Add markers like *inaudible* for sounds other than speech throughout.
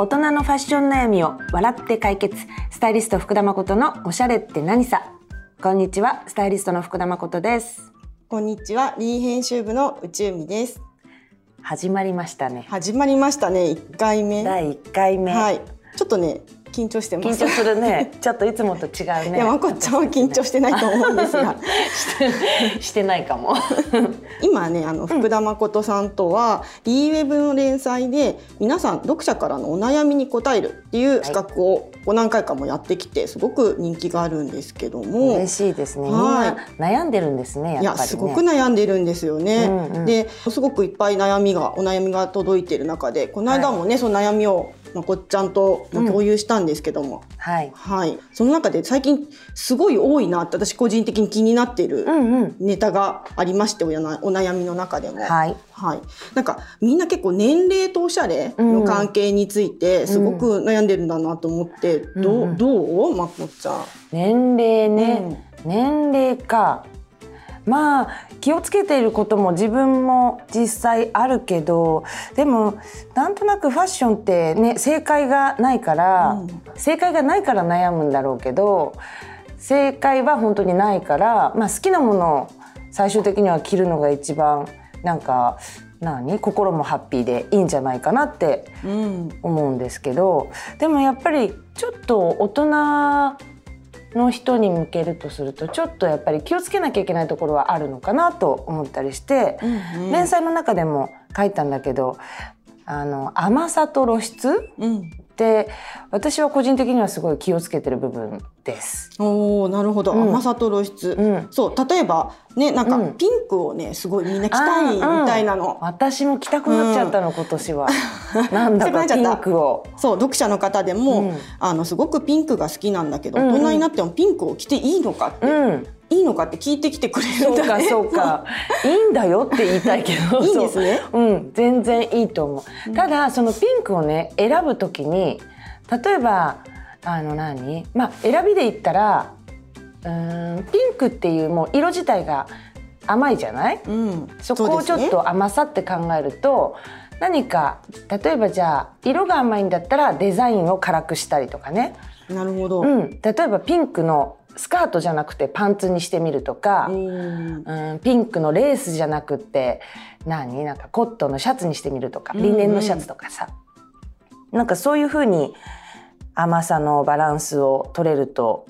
大人のファッション悩みを笑って解決。スタイリスト福田誠のおしゃれって何さ。こんにちは。スタイリストの福田誠です。こんにちは、リー編集部の宇宙美です。始まりましたね。始まりましたね、一回目。第一回目、はい、ちょっとね、緊張してます。緊張するね *laughs* ちょっといつもと違うねいや、まこっちゃんは緊張してないと思うんですが。*laughs* してしてないかも *laughs* 今ね、あの福田誠さんとは、リーウェブの連載で、皆さん読者からのお悩みに答えるっていう企画を。こう何回かもやってきて、すごく人気があるんですけども。嬉しいですねはな悩んでるんですねやっぱりねいやすごく悩んでるんですよね。うんうんですごくいっぱい悩みがお悩みが届いてる中でこの間もね、その悩みをまこっちゃんとま共有したんですけども、はい。はい。その中で最近すごい多いなって私個人的に気になっているうんうん。ネタがありましておやなお悩みの中でも。はい。はい、なんかみんな結構年齢とおしゃれの関係についてすごく悩んでるんだなと思って、どうんううん。どう？まこっちゃん。年齢ね、年齢かまあ気をつけていることも自分も実際あるけどでもなんとなくファッションってね正解がないから、うん。正解がないから悩むんだろうけど正解は本当にないから、まあ、好きなものを最終的には着るのが一番なんか何？心もハッピーでいいんじゃないかなってうん。思うんですけどでもやっぱりちょっと大人の人に向けるとするとちょっとやっぱり気をつけなきゃいけないところはあるのかなと思ったりして、うん連載の中でも書いたんだけどあの甘さと露出うん。って私は個人的にはすごい気をつけてる部分です。おーなるほど、うん。甘さと露出、うん。そう例えばねなんかうん。ピンクをねすごいみんな着たいみたいなの、私も着たくなっちゃったの、今年は。なんだか *laughs* ピンクを。そう読者の方でも、うん。あのすごくピンクが好きなんだけど、大人になってもピンクを着ていいのかって、うん、いいのかって聞いてきてくれるそうかんだね。そうかいいんだよって言いたいけど。*laughs* いいんですね。そう。うん。全然いいと思う、ただそのピンクをね選ぶときに例えばあの何？まあ選びで言ったらうーんピンクっていうもう色自体が甘いじゃない？うん、そこをちょっと甘さって考えると何か例えばじゃあ色が甘いんだったらデザインを辛くしたりとかね、なるほど。うん、例えばピンクのスカートじゃなくてパンツにしてみるとか、うん。うん、ピンクのレースじゃなくって何？なんかコットンのシャツにしてみるとかうんうん。リネンのシャツとかさ、なんかそういう風に甘さのバランスを取れると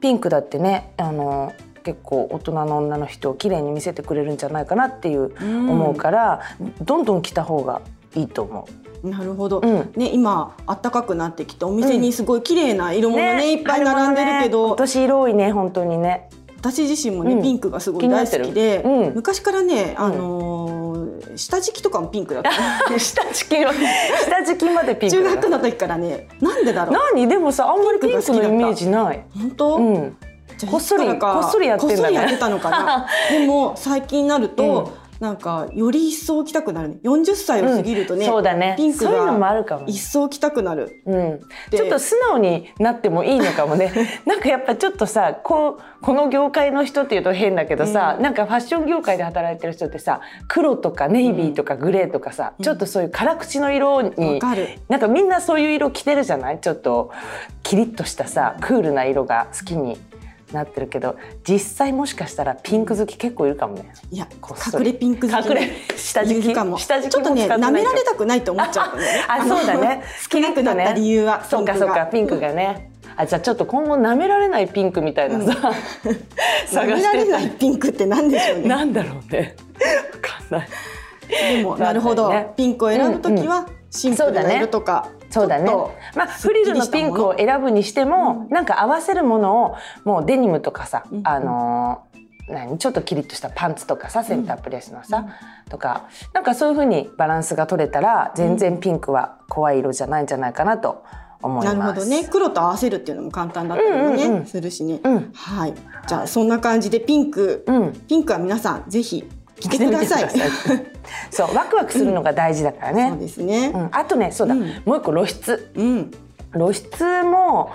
ピンクだってねあの結構大人の女の人を綺麗に見せてくれるんじゃないかなっていううん思うから、どんどん着た方がいいと思なるほど、うんね今暖かくなってきてお店にすごい綺麗な色う。物ねいっぱい並んでるけど、今年色多いね本当にね。私自身もね、うんピンクがすごい大好きで、うん昔からね、あのー下敷きとかもピンクだった。*laughs* 下敷きの下敷きまでピンク中だ学の時からね、なんでだろう。何でもさあんまりピンクのイメージない。本当？こっそりこっそりやってたのかな。でも最近になると、なんかより一層着たくなるね。40歳を過ぎるとね、そうだね。ピンクそういうのもがあるかも。一層着たくなる。うん。でちょっと素直になってもいいのかもね。*laughs* なんかやっぱちょっとさ、こうこの業界の人っていうと変だけどさ、うんなんかファッション業界で働いてる人ってさ、黒とかネイビーとかグレーとかさ、ちょっとそういう辛口の色わに。かる。なんかみんなそういう色着てるじゃない？ちょっとキリッとしたさクールな色が好きになってるけど実際もしかしたらピンク好き結構いるかもね。いや隠れピンク好き。隠れ下敷きも。下敷きちょっとね舐められたくないと思っちゃうのね。*laughs* あそうだね。好きなくなった理由はそうかそうかピンクがね。あじゃあちょっと今後舐められないピンクみたいなさ、*laughs* 舐められないピンクってなんでしょうね。なんだろうね。*laughs* わかんない。でもなるほど、ね。ピンクを選ぶときはシンプルな色とか、そうだね。まあフリルのピンクを選ぶにしても、なんか合わせるものをもうデニムとかさ、うん。あのー何？ちょっとキリッとしたパンツとかさセンタープレスのさ、とかなんかそういう風にバランスが取れたら全然ピンクは怖い色じゃないんじゃないかなと思います。なるほどね。黒と合わせるっていうのも簡単だったりもね、うんうんうん。するしね、うん。はい。じゃあそんな感じでピンク、うん。ピンクは皆さんぜひ着てください。そうワクワクするのが大事だからね。そうですね。うん、あとねそうだ、うん。もう一個露出。うん。露出も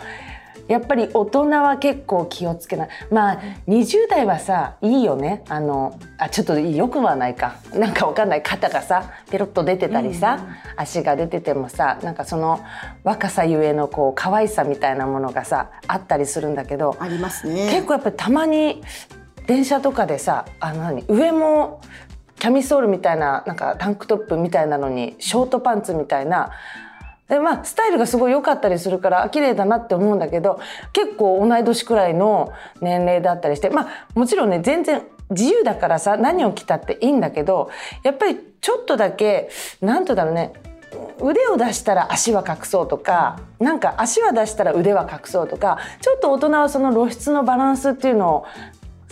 やっぱり大人は結構気をつけない。まあ20代はさいいよね。あのあちょっとよくはないか。なんかわかんない。肩がさペロッと出てたりさ、足が出ててもさなんかその若さゆえのこう可愛さみたいなものがさあったりするんだけどありますね。結構やっぱりたまに電車とかでさあの何上もキャミソールみたいななんかタンクトップみたいなのにショートパンツみたいな。でまあスタイルがすごい良かったりするから綺麗だなって思うんだけど結構同い年くらいの年齢だったりしてまあもちろんね全然自由だからさ何を着たっていいんだけどやっぱりちょっとだけ何とだろうね腕を出したら足は隠そうとかなんか足は出したら腕は隠そうとかちょっと大人はその露出のバランスっていうのを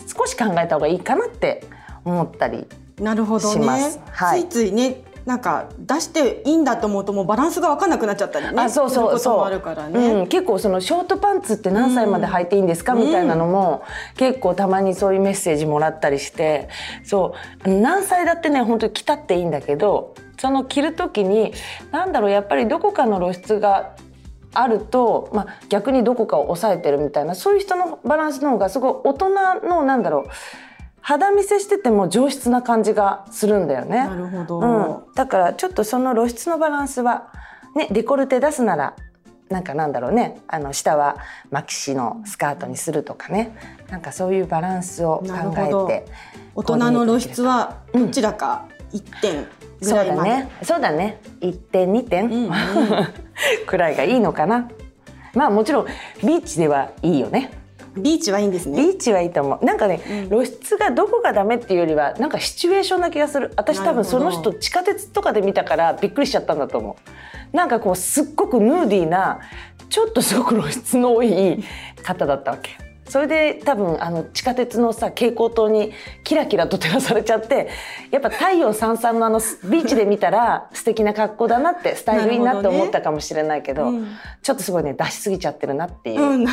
少し考えた方がいいかなって思ったりなるほどね。す。はい。ついついねなんか出していいんだと思うともうバランスが分かんなくなっちゃったりねあそうそうそうするからね、う。ん、結構そのショートパンツって何歳まで履いていいんですか、みたいなのも結構たまにそういうメッセージもらったりして。そう。何歳だってね本当に着たっていいんだけどその着る時に何だろうやっぱりどこかの露出があると、まあ、逆にどこかを抑えてるみたいなそういう人のバランスの方がすごい大人のなんだろう肌見せしてても上質な感じがするんだよね。なるほど、うん、だからちょっとその露出のバランスは、ね、デコルテ出すならなんかなんだろうね。あの下はマキシのスカートにするとかね。なんかそういうバランスを考えて大人の露出はどちらか1点ぐそうらいまで、だね。そうだね。1点2点、うんうん。*laughs* くらいがいいのかな。まあもちろんビーチではいいよねビーチはいいんですね。ビーチはいいと思う。なんかね、露出がどこがダメっていうよりはなんかシチュエーションな気がする。私多分その人地下鉄とかで見たからびっくりしちゃったんだと思う。なんかこうすっごくヌーディーなちょっとすごく露出の多い方だったわけそれで多分あの地下鉄のさ蛍光灯にキラキラと照らされちゃってやっぱ太陽さんさんのあのビーチで見たら素敵な格好だなってスタイルいいなって思ったかもしれないけどうん。ちょっとすごいね出しすぎちゃってるなっていう、うん。うん。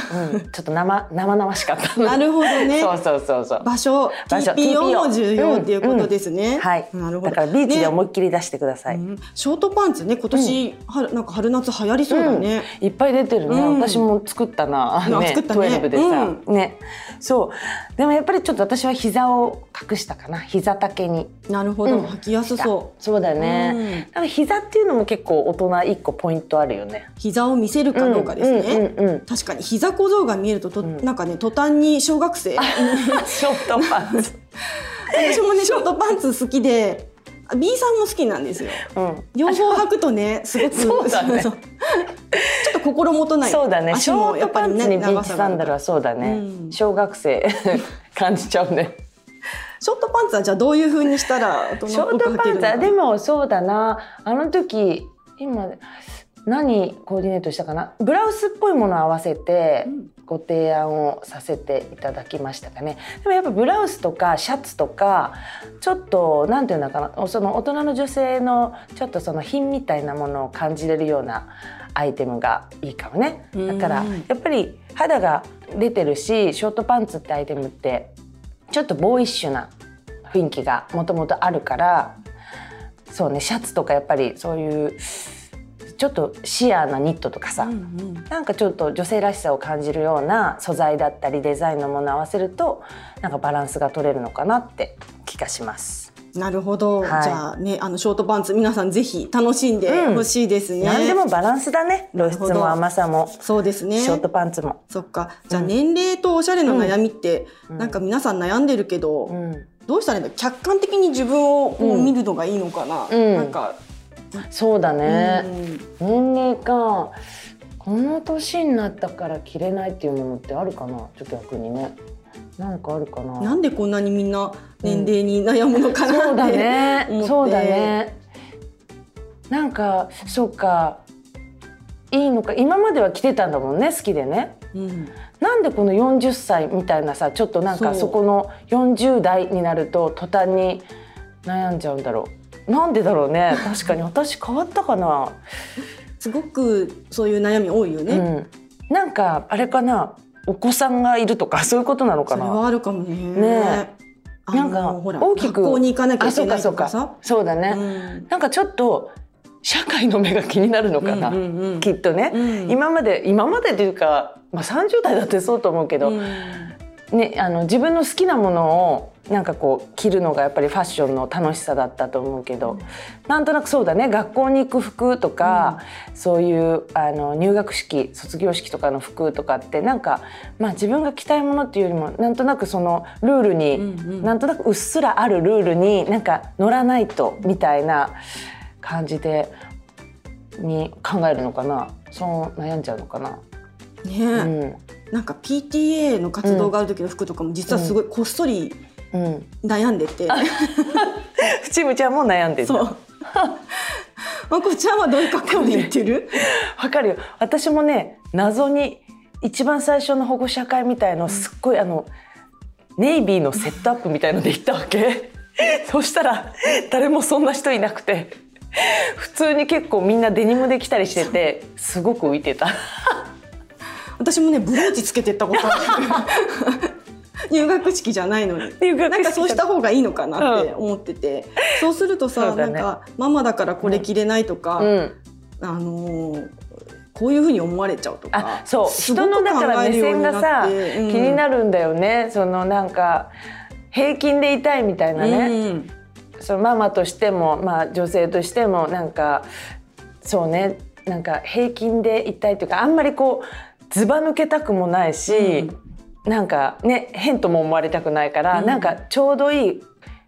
ちょっと生生々しかったなるほどね。そうそうそうそう。場所場所 TPO も重要っていうことですうん。ね、うん。はいなるほど。だからビーチでね。思いっきり出してください、うん。ショートパンツね今年、春なんか春夏流行りそうだね、いっぱい出てるね、うん。私も作ったな、あね、作ったね。12でさ、うね。そう。でもやっぱりちょっと私は膝を隠したかな。膝丈に。なるほど、うん。履きやすそう。そうだね、うん。だから膝っていうのも結構大人一個ポイントあるよね。膝を見せるかどうかですね、うんうんうん確かに膝小僧が見えるとと、ん。なんかね途端に小学生。*laughs* ショートパンツ、*laughs* 私もねショートパンツ好きであ B さんも好きなんですよ。うん、両方履くとねすごくそうだね。ちょっと心もとない。そうだね。シ足もョートパンツにビーチサンダルはそうだね、うん。小学生 *laughs* 感じちゃうね。ショートパンツはじゃあどういう風にしたら大ショートパンツはでもそうだな。あの時今何コーディネートしたかな？ブラウスっぽいものを合わせてうん。ご提案をさせていただきましたかね。でもやっぱブラウスとかシャツとかちょっとなんていうのかな？その大人の女性のちょっとその品みたいなものを感じれるようなアイテムがいいかもね。だからうんやっぱり肌が出てるしショートパンツってアイテムってちょっとボーイッシュな雰囲気がもともとあるからそうねシャツとかやっぱりそういうちょっとシアーなニットとかさ、うんうん。なんかちょっと女性らしさを感じるような素材だったりデザインのものを合わせるとなんかバランスが取れるのかなって気がします。なるほど、はい。じゃあねあのショートパンツ皆さんぜひ楽しんでほしいですね、何でもバランスだね。露出も甘さも。そうですね。ショートパンツも。そっか。じゃあ年齢とおしゃれの悩みって、うん。なんか皆さん悩んでるけど、うん。どうしたらいいの客観的に自分を見るのがいいのかな、うん。なんか、そうだね、うん。年齢かこの年になったから着れないっていうものってあるかな？ちょっと逆にね。なんかあるかな？なんでこんなにみんな年齢に悩むのかなって、そうだね。そうだね。なんかそうか。いいのか。今までは着てたんだもんね好きでね。うん。なんでこの40歳みたいなさちょっとなんかそこの40代になると途端に悩んじゃうんだろうなんでだろうね。確かに。私変わったかな、すごくそういう悩み多いよね、うん、なんかあれかな。お子さんがいるとかそういうことなのかな。あるかもね。ね。なんか大きく学校に行かなきゃあいけないそうかそうか。とかさそうだね、うん。なんかちょっと社会の目が気になるのかな、うんうんうんきっとね、うん。今まで今までというかまあ、30代だってそうと思うけど、ね、あの自分の好きなものをなんかこう着るのがやっぱりファッションの楽しさだったと思うけど、うん、なんとなくそうだね。学校に行く服とか、うん、そういうあの入学式卒業式とかの服とかってなんか、まあ、自分が着たいものっていうよりもなんとなくそのルールに、うんうん、なんとなくうっすらあるルールになんか乗らないとみたいな感じでに考えるのかな。そう悩んじゃうのかな。ね、うん、なんか PTA の活動がある時の服とかも実はすごいこっそり、悩んでて、うん、ちむちゃんも悩んでたそう。まこちゃんはどういう格好で言ってる？*laughs* わ、かるよ。私もね謎に一番最初の保護者会みたいのすっごいあのネイビーのセットアップみたいので行ったわけ。*laughs* そしたら誰もそんな人いなくて。普通に結構みんなデニムで来たりしててすごく浮いてた。私もねブローチつけてったことある *laughs* 入学式じゃないのに。なんかそうした方がいいのかなって思ってて、うん、そうするとさ、ね、なんかママだからこれ着れないとか、うん、あのー、こういうふうに思われちゃうとかそう。人のだから目線がさ、うん、気になるんだよね。そのなんか平均でいたいみたいなね、うん、そのママとしても、まあ、女性としてもなんかそうね。なんか平均でいたいというかあんまりこうずば抜けたくもないし、うんなんかね変とも思われたくないから、うん、なんかちょうどいい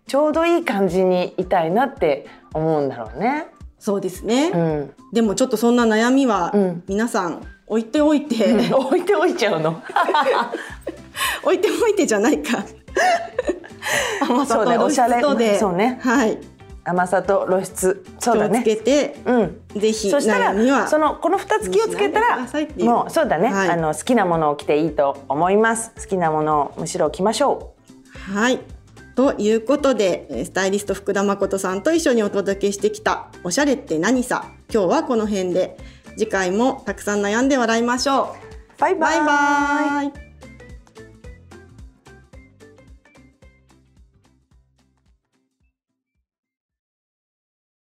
ちょうどいい感じにいたいなって思うんだろうね。そうですね、うん、でもちょっとそんな悩みは皆さん置いておいて、うん、置いておいちゃうの。*laughs* 置いておいてじゃないか。甘 *laughs* さと露出で、そうね。はい甘さと露出。そうだね。つけて、うん、ぜひそしたらそのこの2つ気をつけたらもうそうだね、はい、あの好きなものを着ていいと思います。好きなものをむしろ着ましょう。はい。ということでスタイリスト福田誠さんと一緒にお届けしてきたおしゃれって何さ。今日はこの辺で。次回もたくさん悩んで笑いましょう。バイバイ。バイバ